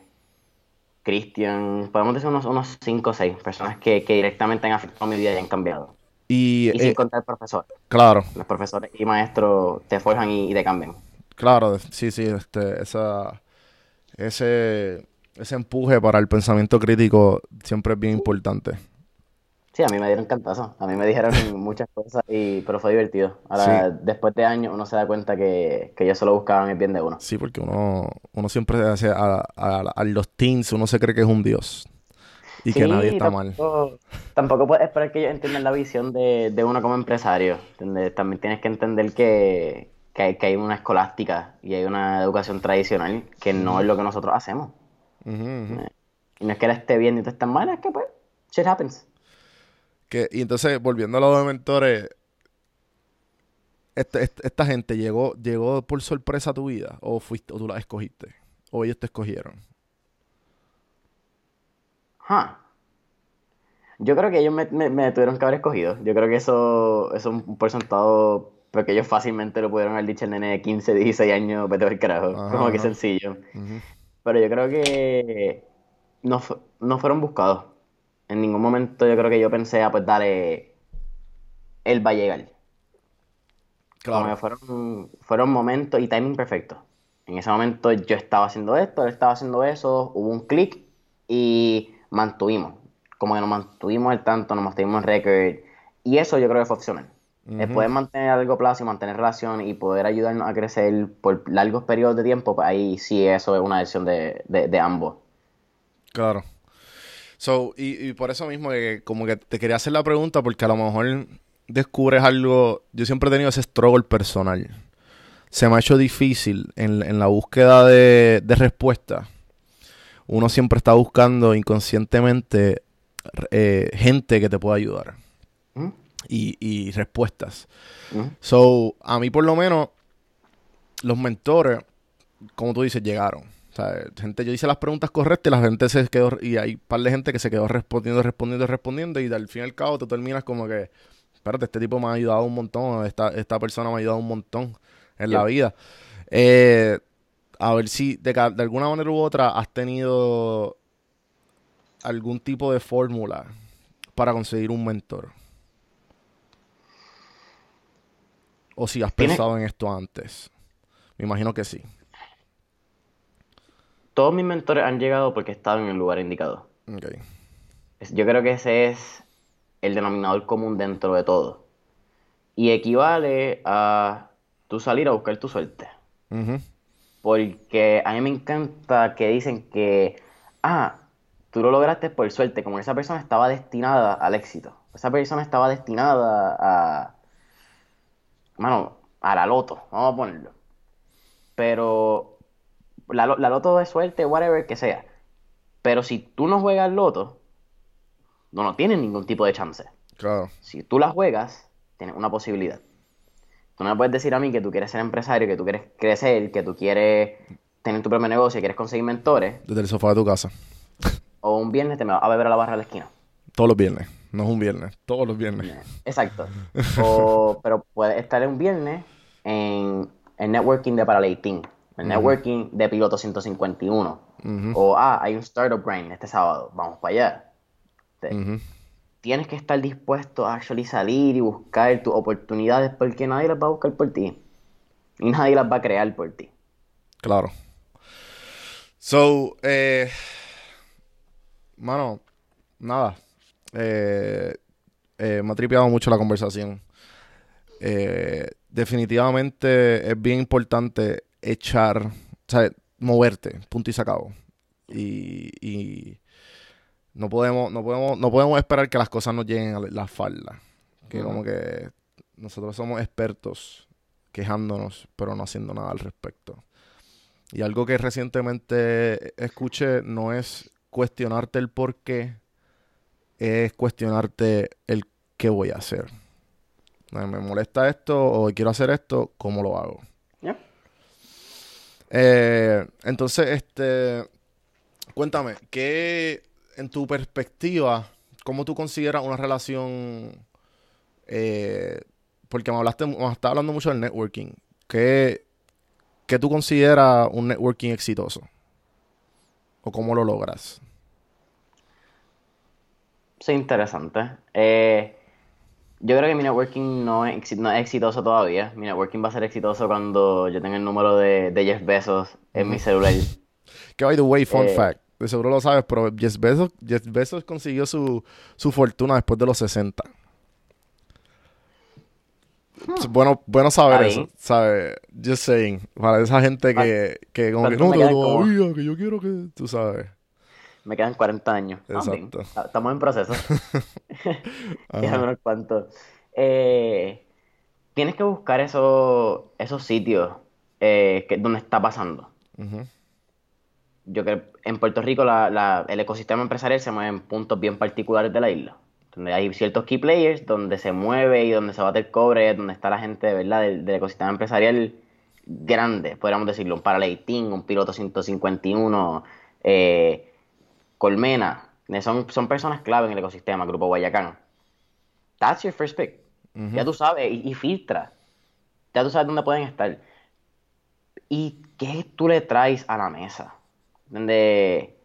Cristian, podemos decir unos, unos cinco o seis personas que, directamente han afectado mi vida y han cambiado. Y, sin eh, contar profesores. Claro. Los profesores y maestros te forjan y, te cambian. Claro, sí, sí, este, esa, ese, ese empuje para el pensamiento crítico siempre es bien importante. Sí, a mí me dieron cantazo. A mí me dijeron muchas cosas, y, pero fue divertido. Ahora, después de años, uno se da cuenta que, que ellos solo buscaban el bien de uno. Sí, porque uno, uno siempre hace a, a, los teens, uno se cree que es un dios. Y que nadie está mal. Tampoco puedes esperar que ellos entiendan la visión de, de uno como empresario. También tienes que entender que, que, hay, que hay una escolástica y hay una educación tradicional que no es lo que nosotros hacemos. Eh, y no es que él esté bien y tú estás mal, es que pues, shit happens y entonces, volviendo a lo de mentores, este, este, esta gente llegó, llegó por sorpresa a tu vida, o fuiste, o tú la escogiste, o ellos te escogieron. Yo creo que ellos me, tuvieron que haber escogido. Yo creo que eso, es un porcentado porque ellos fácilmente lo pudieron haber dicho el nene de 15, 16 años, vete al carajo. Como que sencillo. Pero yo creo que no, no fueron buscados. En ningún momento yo creo que yo pensé, ah, pues dale, él va a llegar. Claro. fueron, fueron momentos y timing perfecto. En ese momento yo estaba haciendo esto, él estaba haciendo eso, hubo un clic y mantuvimos. Como que nos mantuvimos el tanto, nos mantuvimos en record. Y eso yo creo que fue opcional. poder mantener a largo plazo y mantener relación y poder ayudarnos a crecer por largos periodos de tiempo, pues ahí sí eso es una decisión de, de ambos. Claro. So, y, por eso mismo, que como que te quería hacer la pregunta, porque a lo mejor descubres algo. Yo siempre he tenido ese struggle personal. Se me ha hecho difícil en, la búsqueda de, de respuesta. Uno siempre está buscando inconscientemente eh, gente que te pueda ayudar. ¿Mm? Y, y, respuestas. ¿Mm? So, a mí por lo menos, los mentores, como tú dices, llegaron gente, yo hice las preguntas correctas y la gente se quedó, y hay un par de gente que se quedó respondiendo, respondiendo, respondiendo, y al fin y al cabo te terminas como que, espérate, este tipo me ha ayudado un montón, esta, esta persona me ha ayudado un montón en la vida. Eh, a ver si de, de alguna manera u otra has tenido algún tipo de fórmula para conseguir un mentor. O si has pensado en esto antes. Me imagino que sí todos mis mentores han llegado porque he estado en el lugar indicado. Yo creo que ese es el denominador común dentro de todo. Y equivale a tú salir a buscar tu suerte. Porque a mí me encanta que dicen que, ah, tú lo lograste por suerte, como esa persona estaba destinada al éxito. Esa persona estaba destinada a, bueno, a la loto, vamos a ponerlo. Pero la, loto de suerte, whatever que sea. Pero si tú no juegas loto, no, no tienes ningún tipo de chance. Claro. Si tú la juegas, tienes una posibilidad. Tú no me puedes decir a mí que tú quieres ser empresario, que tú quieres crecer, que tú quieres tener tu propio negocio, que quieres conseguir mentores. Desde el sofá de tu casa. O un viernes te me vas a beber a la barra de la esquina. Todos los viernes. No es un viernes. Todos los viernes. Exacto. O, pero puedes estar un viernes en, en networking de Paraleitín el networking de piloto 151. O, ah, hay un startup grind este sábado, vamos para allá. Tienes que estar dispuesto a actually salir y buscar tus oportunidades porque nadie las va a buscar por ti. Y nadie las va a crear por ti. Claro. So, eh, mano, nada. Eh, eh, me ha tripeado mucho la conversación. Eh, definitivamente es bien importante echar, sea, moverte, punto y sacado. Y, y no podemos, no podemos, no podemos esperar que las cosas nos lleguen a la falda. Que como que nosotros somos expertos quejándonos, pero no haciendo nada al respecto. Y algo que recientemente escuché no es cuestionarte el por qué, es cuestionarte el qué voy a hacer. Me molesta esto o quiero hacer esto, ¿cómo lo hago? Eh, entonces, este, cuéntame, ¿qué en tu perspectiva, cómo tú consideras una relación? Eh, porque me hablaste, estás hablando mucho del networking. ¿Qué, ¿Qué tú consideras un networking exitoso? ¿O cómo lo logras? Sí, interesante. Eh, yo creo que mi networking no es, exitoso todavía. Mi networking va a ser exitoso cuando yo tenga el número de, Jeff Bezos en mi celular. que by the way, fun eh, fact. De seguro lo sabes, pero Jeff Bezos, Jeff Bezos consiguió su, su fortuna después de los 60 bueno, bueno saber eso, ¿sabes? Just saying. Para esa gente que, que como que no, todavía, que yo quiero que, tú sabes. Me quedan 40 años. Ah. Estamos en proceso. Déjame ver cuánto. Eh, tienes que buscar esos, esos sitios eh, que, donde está pasando. Yo creo en Puerto Rico la, la, el ecosistema empresarial se mueve en puntos bien particulares de la isla donde hay ciertos key players, donde se mueve y donde se bate el cobre, donde está la gente ¿verdad? Del, ecosistema empresarial grande, podríamos decirlo, un Paraleitín, un Piloto 151, eh, Colmena, son, son personas clave en el ecosistema, Grupo Guayacán. That's your first pick. Ya tú sabes, y, y, filtra. Ya tú sabes dónde pueden estar. ¿Y qué tú le traes a la mesa? Donde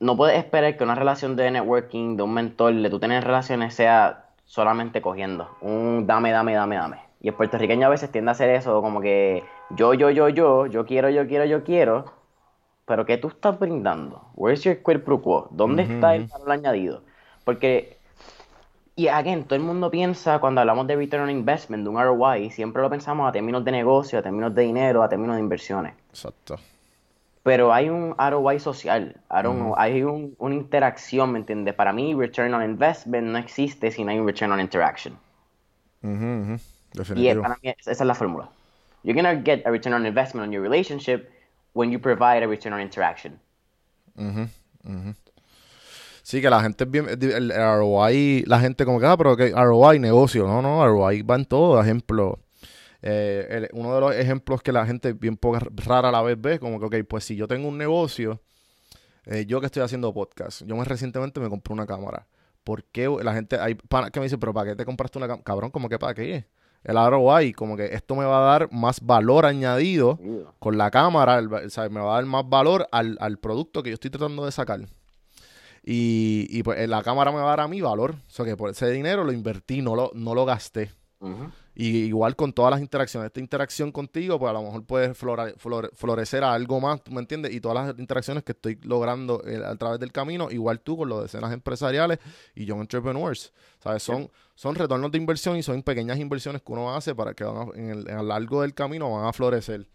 no puedes esperar que una relación de networking, de un mentor, de tú tener relaciones, sea solamente cogiendo. Un dame, dame, dame, dame. Y el puertorriqueño a veces tiende a hacer eso, como que yo, yo, yo, yo, yo quiero, yo quiero, yo quiero. Pero ¿qué tú estás brindando? Where's your quid pro quo? ¿Dónde está el valor añadido? Porque, y again, todo el mundo piensa cuando hablamos de return on investment, de un ROI, siempre lo pensamos a términos de negocio, a términos de dinero, a términos de inversiones. Exacto pero hay un ROI social, hay un, una interacción, ¿me entiendes? Para mí, return on investment no existe si no hay un return on interaction. Y para mí esa es la fórmula. You're going to get a return on investment on your relationship when you provide a return on interaction. Sí, que la gente es bien, el ROI, la gente como que, ah, pero que ROI, negocio, no, no, ROI va en todo, ejemplo eh, uno de los ejemplos que la gente bien poca, rara a la vez ve, como que, ok, pues si yo tengo un negocio, eh, yo que estoy haciendo podcast, yo más recientemente me compré una cámara. ¿Por qué la gente, hay para que me dice, pero ¿para qué te compraste una cámara? Cabrón, como que para qué? El ROI, como que esto me va a dar más valor añadido con la cámara, o sea, me va a dar más valor al, al producto que yo estoy tratando de sacar. Y, y, pues la cámara me va a dar a mí valor. O sea que por ese dinero lo invertí, no lo, no lo gasté. Y igual con todas las interacciones, esta interacción contigo, pues a lo mejor puede florecer a algo más, ¿tú me entiendes? Y todas las interacciones que estoy logrando eh, a través del camino, igual tú con los escenas empresariales y Young Entrepreneurs, ¿sabes? Son, son retornos de inversión y son pequeñas inversiones que uno hace para que en, el, a lo largo del camino van a florecer.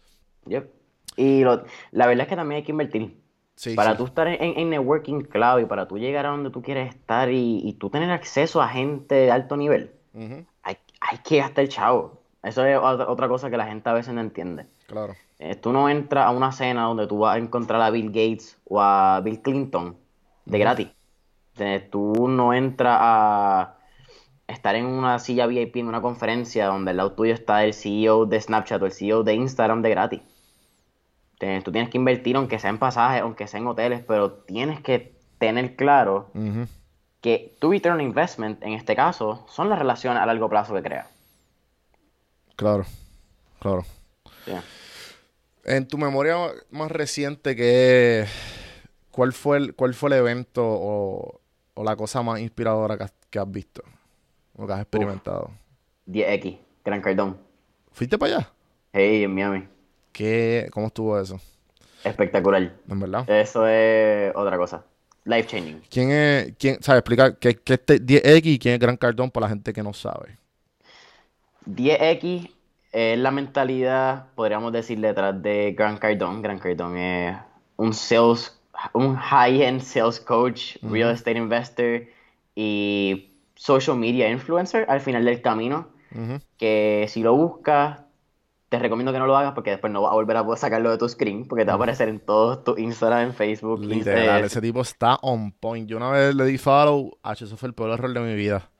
Y la verdad es que también hay que invertir. para tú estar en, networking clave y para tú llegar a donde tú quieres estar y, tú tener acceso a gente de alto nivel, hay, hay que gastar el chavo. Eso es otra cosa que la gente a veces no entiende. Claro. Eh, tú no entras a una cena donde tú vas a encontrar a Bill Gates o a Bill Clinton de gratis. tú no entras a estar en una silla VIP en una conferencia donde al lado tuyo está el CEO de Snapchat o el CEO de Instagram de gratis. tú tienes que invertir aunque sea en pasajes, aunque sea en hoteles, pero tienes que tener claro que tu return investment, en este caso, son las relaciones a largo plazo que crea. Claro, claro. En tu memoria más reciente, que ¿cuál fue el, cuál fue el evento o, la cosa más inspiradora que has, visto o que has experimentado? 10X, Gran Cardón. ¿Fuiste para allá? Hey, en Miami. ¿Qué, ¿Cómo estuvo eso? Espectacular. ¿En verdad? Eso es otra cosa. Life changing. ¿Quién es, quién, sabe, explicar qué, qué es 10X y quién es Gran Cardón para la gente que no sabe? 10X es la mentalidad, podríamos decir, detrás de Gran Cardón. Gran Cardón es un sales, un high-end sales coach, real estate investor y social media influencer al final del camino. Que si lo buscas, te recomiendo que no lo hagas porque después no vas a volver a poder sacarlo de tu screen porque te va a aparecer en todos tus Instagram, en Facebook. Literal, ese tipo está on point. Yo una vez le di follow, H, eso fue el peor error de mi vida.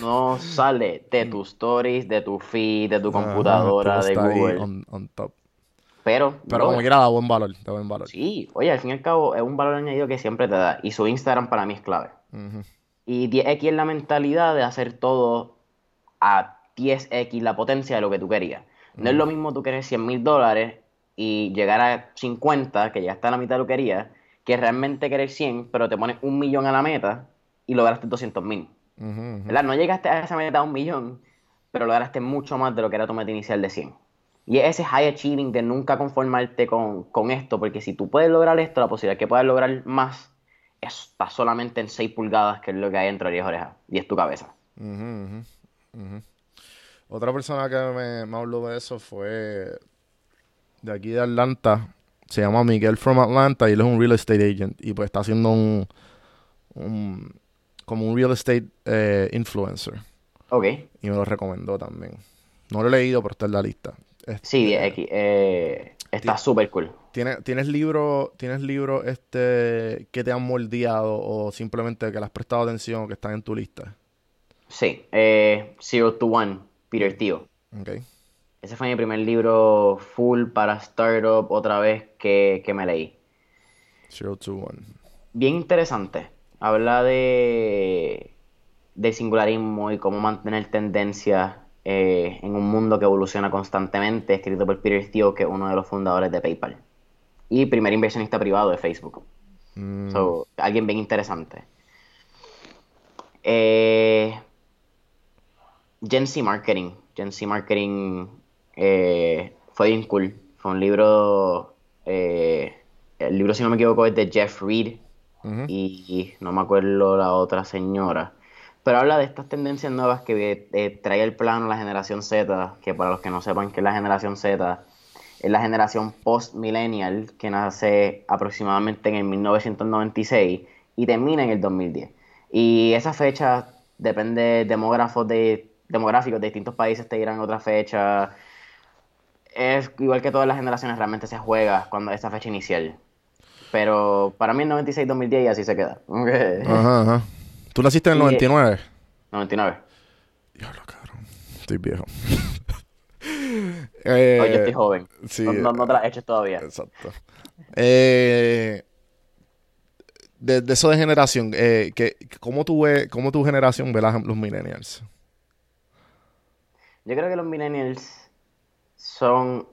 No sale de tus stories, de tu feed, de tu computadora, de Google. On, top. Pero, Pero como quiera da buen valor, da buen valor. Sí, oye, al fin y al cabo es un valor añadido que siempre te da. Y su Instagram para mí es clave. Y 10X es la mentalidad de hacer todo a 10X la potencia de lo que tú querías. No es lo mismo tú querer 100 mil dólares y llegar a 50, que ya está a la mitad de lo que querías, que realmente querer 100, pero te pones un millón a la meta y lograste 200 mil. No llegaste a esa meta a un millón, pero lograste mucho más de lo que era tu meta inicial de 100. Y es ese high achieving de nunca conformarte con, esto, porque si tú puedes lograr esto, la posibilidad que puedas lograr más está solamente en 6 pulgadas, que es lo que hay entre las orejas, y es tu cabeza. Otra persona que me, me, habló de eso fue de aquí de Atlanta. Se llama Miguel from Atlanta y él es un real estate agent. Y pues está haciendo un, como un real estate eh, influencer. Ok. Y me lo recomendó también. No lo he leído, pero está en la lista. sí, este, eh, está súper cool. ¿Tienes, ¿Tienes libros tienes libro este, que te han moldeado o simplemente que le has prestado atención o que están en tu lista? Sí, eh, Zero to One Peter Tío. Ese fue mi primer libro full para startup otra vez que, me leí. Zero to one. Bien interesante. Habla de, de singularismo y cómo mantener tendencias eh, en un mundo que evoluciona constantemente, escrito por Peter Thiel, que es uno de los fundadores de PayPal. Y primer inversionista privado de Facebook. Mm. alguien bien interesante. Eh, Gen Z Marketing. Gen Z Marketing eh, fue bien cool. Fue un libro. Eh, el libro, si no me equivoco, es de Jeff Reed. y, no me acuerdo la otra señora. Pero habla de estas tendencias nuevas que eh, trae el plano la generación Z. Que para los que no sepan que es la generación Z, es la generación post-millennial que nace aproximadamente en el 1996 y termina en el 2010. Y esa fecha depende de demógrafos de demográficos de distintos países te dirán otra fecha. Es igual que todas las generaciones, realmente se juega cuando esa fecha inicial. Pero para mí el 96-2010 y así se queda. Ajá, ajá. ¿Tú naciste en el 99? 99. Diablo, cabrón. Estoy viejo. eh, yo estoy joven. Sí, no, no, te la hecho todavía. Exacto. Eh, de, eso de generación, eh, que, ¿cómo, tu, ¿cómo tu generación ve los millennials? Yo creo que los millennials son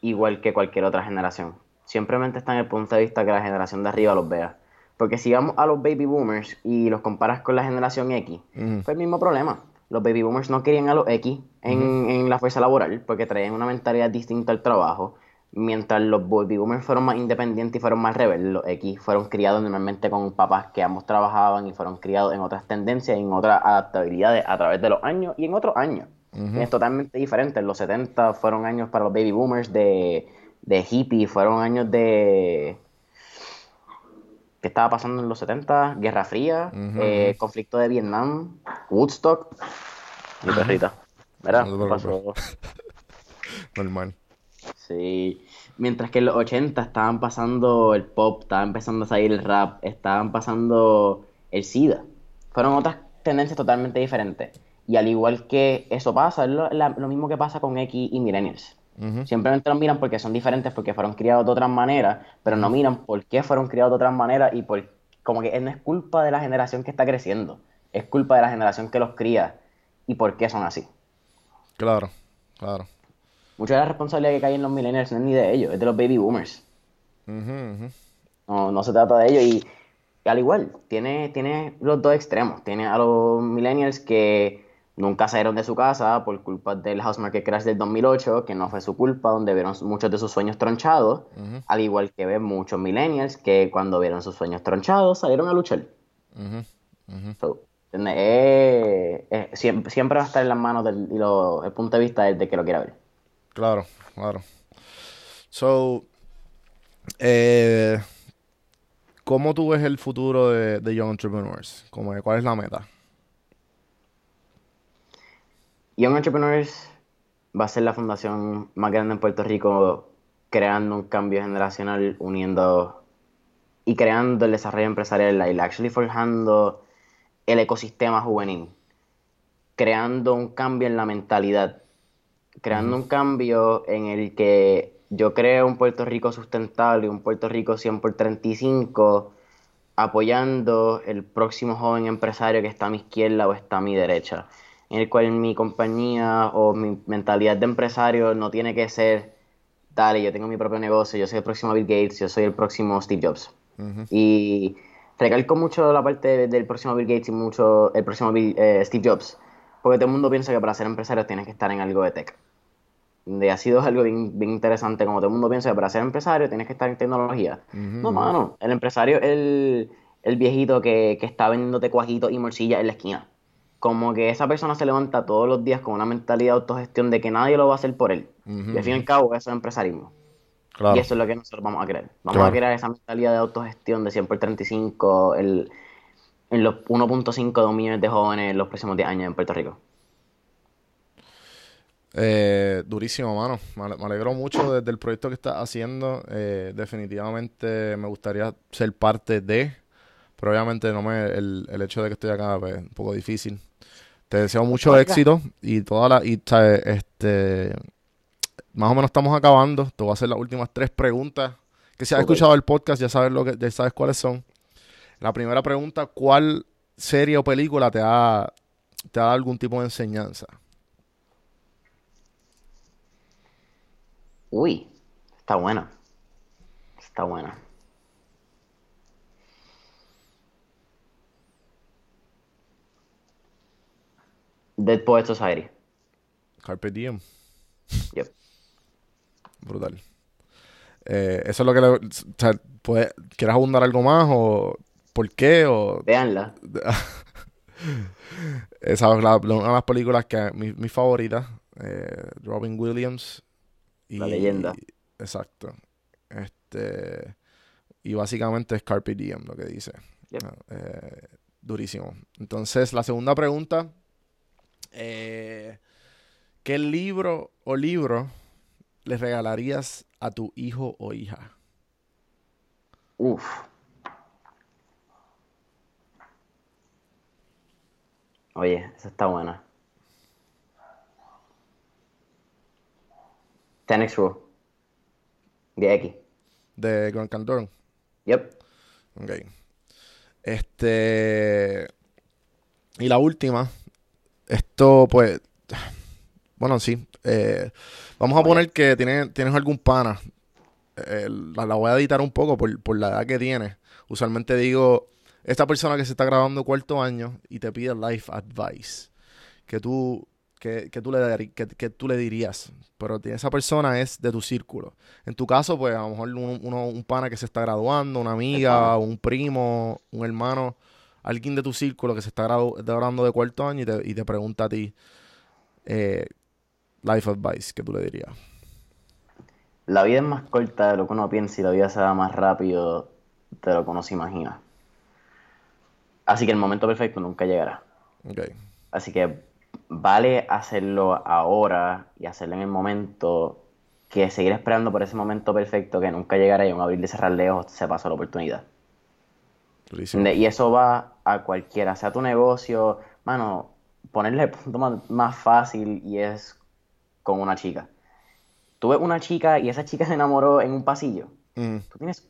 igual que cualquier otra generación. Simplemente están en el punto de vista que la generación de arriba los vea. Porque si vamos a los baby boomers y los comparas con la generación X, fue el mismo problema. Los baby boomers no querían a los X en, la fuerza laboral porque traían una mentalidad distinta al trabajo. Mientras los baby boomers fueron más independientes y fueron más rebeldes, los X fueron criados normalmente con papás que ambos trabajaban y fueron criados en otras tendencias, en otras adaptabilidades a través de los años y en otros años. Es totalmente diferente. Los 70 fueron años para los baby boomers de, de hippie, fueron años de... ¿Qué estaba pasando en los 70? Guerra Fría, eh, conflicto de Vietnam, Woodstock. Mi perrita. ¿Verdad? pasó? Normal. Sí. Mientras que en los 80 estaban pasando el pop, estaba empezando a salir el rap, estaban pasando el SIDA. Fueron otras tendencias totalmente diferentes. Y al igual que eso pasa, es lo, mismo que pasa con X y Millennials. Simplemente los miran porque son diferentes, porque fueron criados de otras maneras, pero no miran por qué fueron criados de otras maneras y por como que no es culpa de la generación que está creciendo, es culpa de la generación que los cría y por qué son así. Claro, claro. Mucha de la responsabilidad que cae en los millennials no es ni de ellos, es de los baby boomers. No, no se trata de ellos y al igual, tiene, tiene los dos extremos. Tiene a los millennials que nunca salieron de su casa por culpa del house market crash del 2008, que no fue su culpa, donde vieron muchos de sus sueños tronchados, al igual que ven muchos millennials que cuando vieron sus sueños tronchados salieron a luchar. siempre, va a estar en las manos del el punto de vista de que lo quiera ver. Claro, claro. So, eh, ¿cómo tú ves el futuro de, de Young Entrepreneurs? ¿Cuál es la meta? Young Entrepreneurs va a ser la fundación más grande en Puerto Rico, creando un cambio generacional, uniendo y creando el desarrollo empresarial y actually forjando el ecosistema juvenil, creando un cambio en la mentalidad, creando un cambio en el que yo creo un Puerto Rico sustentable, un Puerto Rico 100 por 35, apoyando el próximo joven empresario que está a mi izquierda o está a mi derecha en el cual mi compañía o mi mentalidad de empresario no tiene que ser, dale, yo tengo mi propio negocio, yo soy el próximo Bill Gates, yo soy el próximo Steve Jobs. Y recalco mucho la parte del próximo Bill Gates y mucho el próximo eh, Steve Jobs, porque todo el mundo piensa que para ser empresario tienes que estar en algo de tech. De ha sido algo bien, interesante, como todo el mundo piensa que para ser empresario tienes que estar en tecnología. No, mano, el empresario es el, viejito que, que está vendiéndote cuajitos y morcillas en la esquina como que esa persona se levanta todos los días con una mentalidad de autogestión de que nadie lo va a hacer por él. y al fin y al cabo, eso es empresarismo. Y eso es lo que nosotros vamos a crear. Vamos a crear esa mentalidad de autogestión de 100 por 35 el, en los 1.5 millones de jóvenes en los próximos 10 años en Puerto Rico. Eh, durísimo, mano. Me alegro mucho desde el proyecto que estás haciendo. Eh, definitivamente me gustaría ser parte de, pero obviamente no me el, el hecho de que estoy acá pues, es un poco difícil. Te deseo mucho éxito y toda la. Y, este. Más o menos estamos acabando. Te voy a hacer las últimas tres preguntas. Que si has escuchado el podcast, ya sabes lo que, ya sabes cuáles son. La primera pregunta, ¿cuál serie o película te ha, te ha dado algún tipo de enseñanza? Uy, está buena. Está buena. Dead Poet Society. Carpe Diem. Yep. Brutal. Eh, eso es lo que le. O sea, ¿Quieres abundar algo más o por qué? O... Veanla. Esa es una de las películas que mi, mi favorita. Eh, Robin Williams. Y, la leyenda. exacto. Este. Y básicamente es Carpe Diem lo que dice. Ah, eh, durísimo. Entonces, la segunda pregunta eh, ¿Qué libro o libro le regalarías a tu hijo o hija? Uf. Oye, esa está buena. Tenex Rule. De X. De Grand Cantor. Yep. Ok. Este. Y la última, esto, pues, bueno, sí. Eh, vamos a poner que tienes, tienes algún pana. Eh, la, voy a editar un poco por, la edad que tiene. Usualmente digo, esta persona que se está grabando cuarto año y te pide life advice, que tú, que, tú, le, que, que, tú le dirías. Pero esa persona es de tu círculo. En tu caso, pues a lo mejor uno, un pana que se está graduando, una amiga, un primo, un hermano alguien de tu círculo que se está graduando de cuarto año y te, pregunta a ti eh, life advice, ¿qué tú le dirías? La vida es más corta de lo que uno piensa y la vida se va más rápido de lo que uno se imagina. Así que el momento perfecto nunca llegará. Así que vale hacerlo ahora y hacerlo en el momento que seguir esperando por ese momento perfecto que nunca llegará y un abrir y cerrar lejos se pasa la oportunidad. Y eso va a cualquiera, sea tu negocio, mano, ponerle el punto más, fácil y es con una chica. Tú ves una chica y esa chica se enamoró en un pasillo. Mm. Tú tienes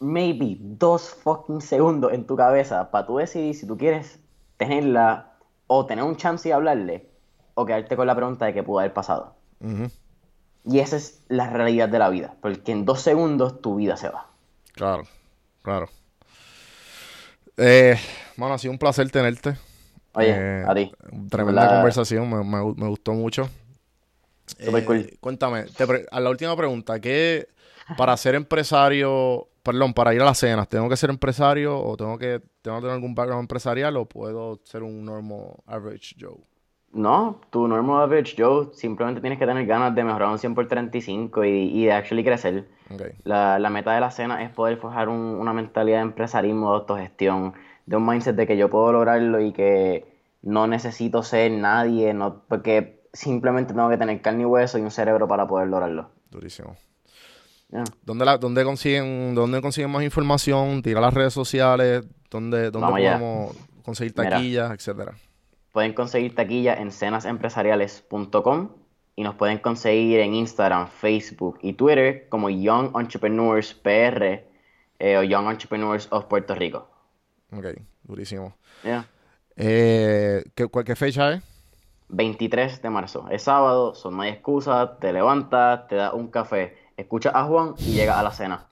maybe dos fucking segundos en tu cabeza para tú decidir si tú quieres tenerla o tener un chance y hablarle o quedarte con la pregunta de qué pudo haber pasado. Y esa es la realidad de la vida, porque en dos segundos tu vida se va. Claro, claro. Eh, bueno, ha sido un placer tenerte. Oye, eh, a ti. Tremenda conversación, me, gustó mucho. Super cool. Eh, cuéntame, a la última pregunta, ¿qué para ser empresario, perdón, para ir a las cenas, ¿tengo que ser empresario o tengo que, tengo que tener algún background empresarial o puedo ser un normal average Joe? No, tu normal average Joe simplemente tienes que tener ganas de mejorar un 100 por 35 y, y de actually crecer. La, la, meta de la cena es poder forjar una mentalidad de empresarismo, de autogestión, de un mindset de que yo puedo lograrlo y que no necesito ser nadie, no, porque simplemente tengo que tener carne y hueso y un cerebro para poder lograrlo. Durísimo. ¿Dónde, la, dónde, consiguen, ¿Dónde consiguen más información? Tira las redes sociales, ¿dónde, dónde podemos conseguir taquillas, etcétera? Pueden conseguir taquillas en cenasempresariales.com y nos pueden conseguir en Instagram, Facebook y Twitter como Young Entrepreneurs PR eh, o Young Entrepreneurs of Puerto Rico. Ok, durísimo. Eh, ¿qué, ¿Qué fecha es? 23 de marzo. Es sábado, son no hay excusa, te levantas, te das un café, escuchas a Juan y llegas a la cena.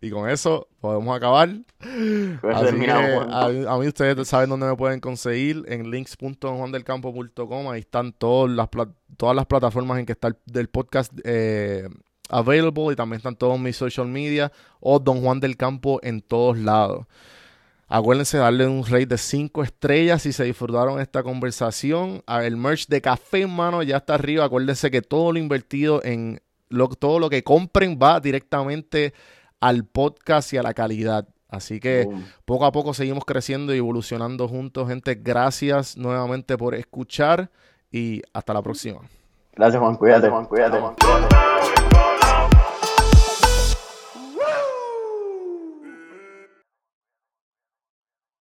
Y con eso podemos acabar. a, mí ustedes saben dónde me pueden conseguir en links.juandelcampo.com. Ahí están todas las, todas las plataformas en que está el, podcast eh, available y también están todos mis social media o Don Juan del Campo en todos lados. Acuérdense de darle un rate de 5 estrellas si se disfrutaron esta conversación. El merch de café en mano ya está arriba. Acuérdense que todo lo invertido en todo lo que compren va directamente al podcast y a la calidad. Así que poco a poco seguimos creciendo y evolucionando juntos. Gente, gracias nuevamente por escuchar y hasta la próxima. Gracias Juan, cuídate Juan, cuídate Juan. Cuídate.